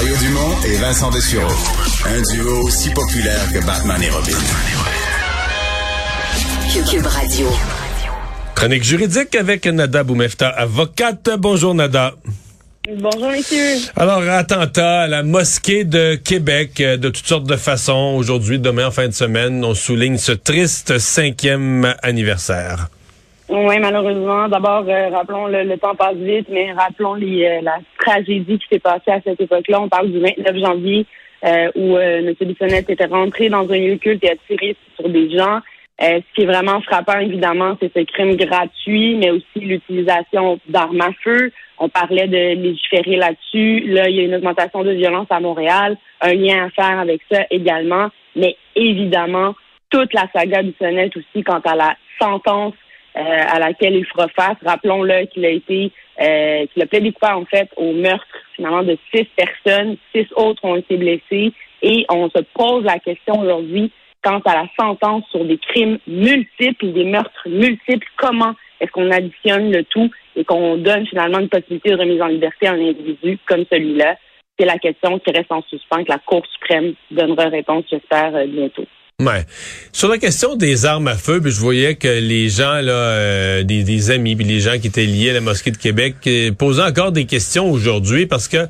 Mario Dumont et Vincent Dessureau. Un duo aussi populaire que Batman et Robin. Cube Radio. Chronique juridique avec Nada Boumefta, avocate. Bonjour Nada. Bonjour, messieurs. Alors, attentat à la mosquée de Québec euh, de toutes sortes de façons. Aujourd'hui, demain, en fin de semaine, on souligne ce triste cinquième anniversaire. Oui, malheureusement. D'abord, euh, rappelons, le, le, temps passe vite, mais rappelons les, euh, la tragédie qui s'est passée à cette époque-là. On parle du 29 janvier, où M. Bissonnette était rentré dans un lieu culte et a tiré sur des gens. ce qui est vraiment frappant, évidemment, c'est ce crime gratuit, mais aussi l'utilisation d'armes à feu. On parlait de légiférer là-dessus. Là, il y a une augmentation de violence à Montréal, un lien à faire avec ça également. Mais évidemment, toute la saga du sonnet aussi quant à la sentence euh, à laquelle il fera face. Rappelons-le qu'il a été, euh, qu'il a plaidé coupable en fait au meurtre finalement de six personnes. Six autres ont été blessés et on se pose la question aujourd'hui quant à la sentence sur des crimes multiples, des meurtres multiples. Comment est-ce qu'on additionne le tout et qu'on donne finalement une possibilité de remise en liberté à un individu comme celui-là? C'est la question qui reste en suspens, que la Cour suprême donnera réponse, j'espère, euh, bientôt. Ouais. Sur la question des armes à feu, je voyais que les gens là, euh, des, amis, puis les gens qui étaient liés à la mosquée de Québec, euh, posaient encore des questions aujourd'hui parce que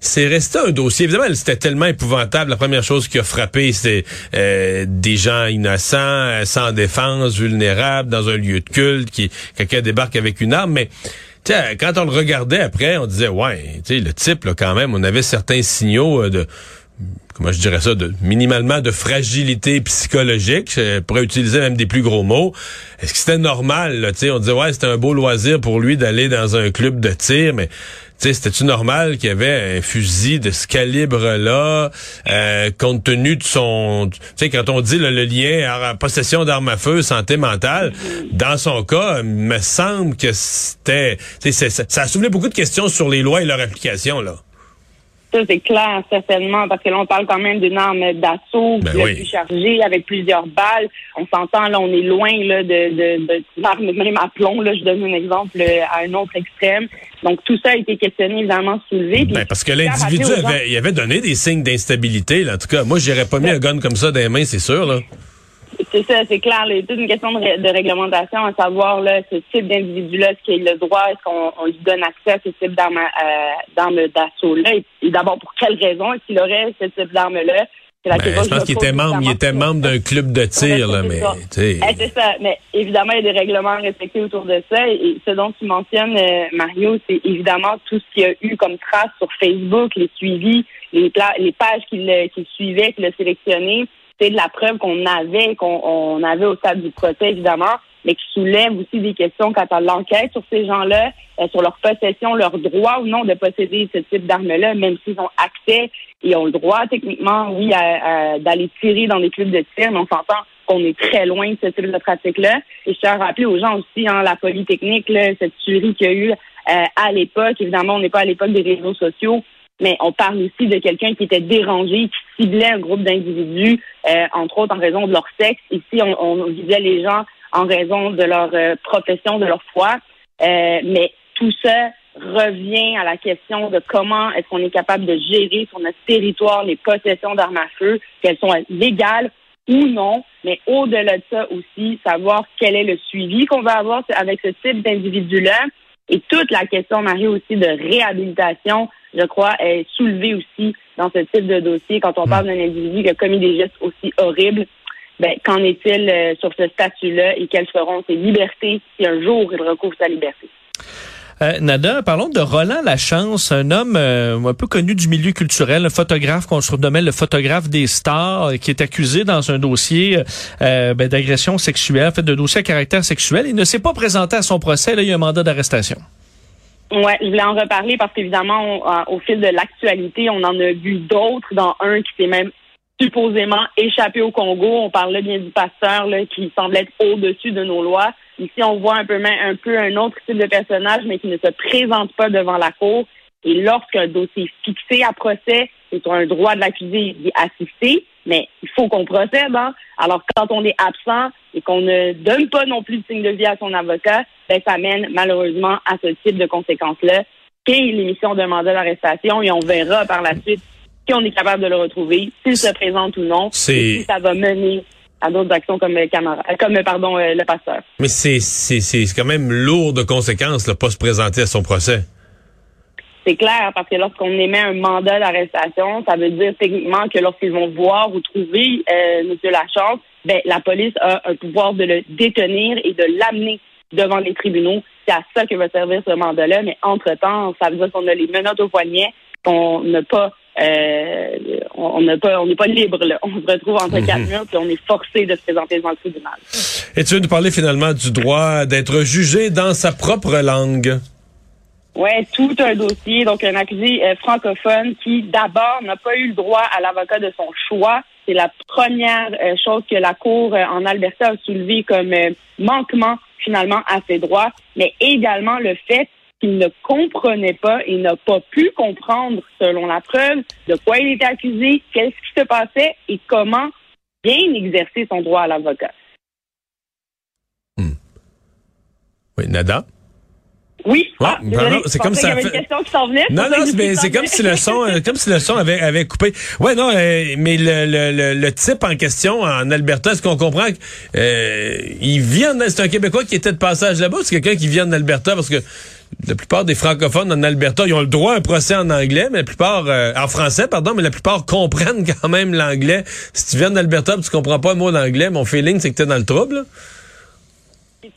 c'est resté un dossier. Évidemment, c'était tellement épouvantable. La première chose qui a frappé, c'est euh, des gens innocents, euh, sans défense, vulnérables, dans un lieu de culte, qui quelqu'un débarque avec une arme. Mais quand on le regardait après, on disait ouais, le type là, quand même, on avait certains signaux euh, de comment je dirais ça, de minimalement de fragilité psychologique. Je pourrais utiliser même des plus gros mots. Est-ce que c'était normal? Là, on disait ouais, c'était un beau loisir pour lui d'aller dans un club de tir, mais c'était-tu normal qu'il y avait un fusil de ce calibre-là, euh, compte tenu de son... Tu sais, quand on dit le lien à possession d'armes à feu, santé mentale, dans son cas, il me semble que c'était... Ça a soulevé beaucoup de questions sur les lois et leur application, là. Ça, c'est clair, certainement, parce que là, on parle quand même d'une arme d'assaut ben plus chargée, avec plusieurs balles. On s'entend, là, on est loin là, de, de, de, même à plomb. Là, je donne un exemple euh, à un autre extrême. Donc, tout ça a été questionné, évidemment, soulevé. Ben, parce que l'individu avait, il avait donné des signes d'instabilité. En tout cas, moi, j'aurais pas mis un gun comme ça dans les mains, c'est sûr. là. C'est ça, c'est clair. C'est toute une question de, réglementation, à savoir là, ce type d'individu-là, est-ce qu'il a le droit, est-ce qu'on lui donne accès à ce type d'arme euh, d'assaut-là, et, d'abord pour quelle raison est-ce qu'il aurait ce type d'arme-là? Ben, je pense qu'il était membre, il était membre d'un club de tir, là, mais eh, c'est ça. Mais évidemment, il y a des règlements respectés autour de ça. Et ce dont tu mentionnes, euh, Mario, c'est évidemment tout ce qu'il y a eu comme trace sur Facebook, les suivis, les, les pages qu'il suivait, qu'il a sélectionnées c'est de la preuve qu'on avait, qu'on avait au stade du procès, évidemment, mais qui soulève aussi des questions quant à l'enquête sur ces gens-là, euh, sur leur possession, leur droit ou non de posséder ce type d'armes-là, même s'ils ont accès et ont le droit, techniquement, oui, d'aller tirer dans des clubs de tir, mais on s'entend qu'on est très loin de ce type de pratique-là. Et je tiens à rappeler aux gens aussi, hein, la polytechnique, là, cette tuerie qu'il y a eu euh, à l'époque, évidemment, on n'est pas à l'époque des réseaux sociaux, mais on parle aussi de quelqu'un qui était dérangé, qui ciblait un groupe d'individus, euh, entre autres en raison de leur sexe. Ici, on, on visait les gens en raison de leur euh, profession, de leur foi. Euh, mais tout ça revient à la question de comment est-ce qu'on est capable de gérer sur notre territoire les possessions d'armes à feu, qu'elles sont légales ou non, mais au-delà de ça aussi, savoir quel est le suivi qu'on va avoir avec ce type d'individu-là et toute la question, Marie, aussi de réhabilitation, je crois, est soulevée aussi dans ce type de dossier. Quand on hmm. parle d'un individu qui a commis des gestes aussi horribles, ben, qu'en est-il euh, sur ce statut-là et quelles seront ses libertés si un jour il recouvre sa liberté? Euh, Nada, parlons de Roland Lachance, un homme euh, un peu connu du milieu culturel, un photographe qu'on surnommait le photographe des stars, qui est accusé dans un dossier ben, d'agression sexuelle, en fait, de dossier à caractère sexuel. Il ne s'est pas présenté à son procès. Là, il y a un mandat d'arrestation. Ouais, je voulais en reparler parce qu'évidemment, au fil de l'actualité, on en a vu d'autres, dans un qui s'est même supposément échappé au Congo. On parlait bien du pasteur là, qui semblait être au-dessus de nos lois. Ici, on voit un peu, un peu un autre type de personnage, mais qui ne se présente pas devant la cour. Et lorsqu'un dossier est fixé à procès, c'est un droit de l'accusé d'y assister, mais il faut qu'on procède. Hein? Alors, quand on est absent et qu'on ne donne pas non plus de signe de vie à son avocat, ben, ça mène malheureusement à ce type de conséquences-là l'émission d'un mandat d'arrestation et on verra par la suite si on est capable de le retrouver, s'il se présente ou non, si ça va mener à d'autres actions comme, comme pardon, le pasteur. Mais c'est quand même lourd de conséquences de pas se présenter à son procès c'est clair parce que lorsqu'on émet un mandat d'arrestation, ça veut dire techniquement que lorsqu'ils vont voir ou trouver euh, M. Lachance, ben, la police a un pouvoir de le détenir et de l'amener devant les tribunaux. C'est à ça que va servir ce mandat-là. Mais entre-temps, ça veut dire qu'on a les menottes au poignet, qu'on n'a pas euh, on n'est pas, on pas libre. Là. On se retrouve entre quatre mhm. murs puis on est forcé de se présenter devant le tribunal. Et tu veux nous parler finalement du droit d'être jugé dans sa propre langue? Oui, tout un dossier. Donc, un accusé euh, francophone qui, d'abord, n'a pas eu le droit à l'avocat de son choix. C'est la première euh, chose que la Cour euh, en Alberta a soulevé comme manquement, finalement, à ses droits, mais également le fait qu'il ne comprenait pas et n'a pas pu comprendre, selon la preuve, de quoi il était accusé, qu'est-ce qui se passait et comment bien exercer son droit à l'avocat. Hmm. Oui, Nada? Oui. Ah, c'est comme ça. Fait... non, non, c'est comme si le son, euh, comme si le son avait, avait coupé. Ouais, non, euh, mais le, le, le, type en question en Alberta, est-ce qu'on comprend qu'il euh, vient, c'est un Québécois qui était de passage là-bas, c'est quelqu'un qui vient en Alberta parce que la plupart des francophones en Alberta, ils ont le droit à un procès en anglais, mais la plupart, euh, en français, pardon, mais la plupart comprennent quand même l'anglais. Si tu viens d'Alberta, tu comprends pas un mot d'anglais, mon feeling, c'est que tu es dans le trouble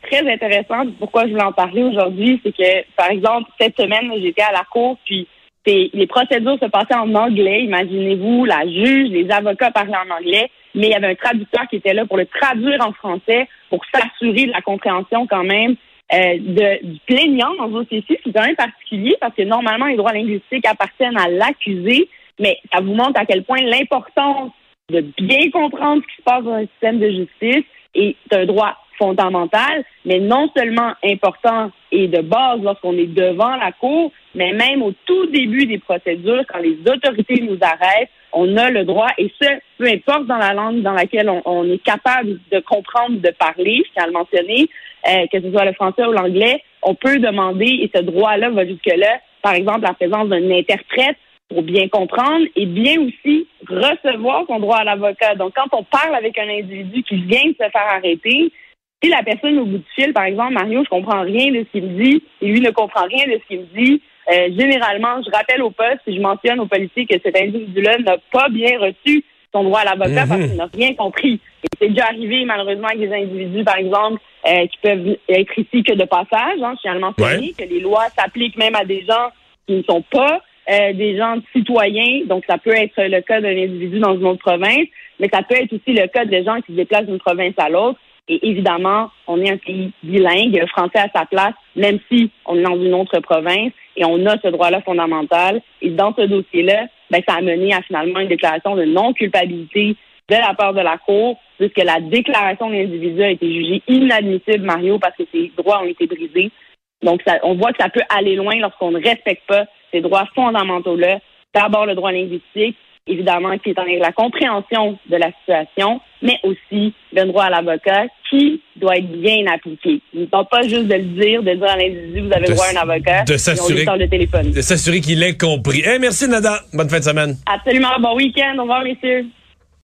très intéressant. Pourquoi je voulais en parler aujourd'hui, c'est que, par exemple, cette semaine, j'étais à la cour, puis les procédures se passaient en anglais. Imaginez-vous, la juge, les avocats parlaient en anglais, mais il y avait un traducteur qui était là pour le traduire en français pour s'assurer de la compréhension quand même euh, du plaignant dans ce dossier C'est quand même particulier parce que normalement, les droits linguistiques appartiennent à l'accusé, mais ça vous montre à quel point l'importance de bien comprendre ce qui se passe dans un système de justice est un droit fondamentale, mais non seulement important et de base lorsqu'on est devant la Cour, mais même au tout début des procédures, quand les autorités nous arrêtent, on a le droit, et ce, peu importe dans la langue dans laquelle on, est capable de comprendre, de parler, je tiens à le mentionner, euh, que ce soit le français ou l'anglais, on peut demander, et ce droit-là va jusque-là, par exemple, la présence d'un interprète pour bien comprendre et bien aussi recevoir son droit à l'avocat. Donc, quand on parle avec un individu qui vient de se faire arrêter, si la personne au bout du fil, par exemple, Mario, je comprends rien de ce qu'il me dit, et lui ne comprend rien de ce qu'il me dit, euh, généralement, je rappelle au poste et je mentionne aux policiers que cet individu-là n'a pas bien reçu son droit à l'avocat parce mhm. qu'il n'a rien compris. Et c'est déjà arrivé, malheureusement, avec des individus, par exemple, euh, qui peuvent être ici que de passage. Hein, le mentionner, que les lois s'appliquent même à des gens qui ne sont pas euh, des gens citoyens. Donc, ça peut être le cas d'un individu dans une autre province, mais ça peut être aussi le cas de gens qui se déplacent d'une province à l'autre. Et évidemment, on est un pays bilingue, français à sa place, même si on est dans une autre province et on a ce droit-là fondamental. Et dans ce dossier-là, ben, ça a mené à finalement une déclaration de non-culpabilité de la part de la Cour, puisque la déclaration de l'individu a été jugée inadmissible, Mario, parce que ses droits ont été brisés. Donc, ça, on voit que ça peut aller loin lorsqu'on ne respecte pas ces droits fondamentaux-là. D'abord, le droit linguistique, évidemment, qui est en la compréhension de la situation, mais aussi le droit à l'avocat qui doit être bien appliqué. Il ne pas juste de le dire, de dire à l'individu, vous avez droit à un avocat, de s'assurer, le téléphone. De s'assurer qu'il ait compris. Eh, merci Nada. Bonne fin de semaine. Absolument. Bon week-end. Au revoir, messieurs.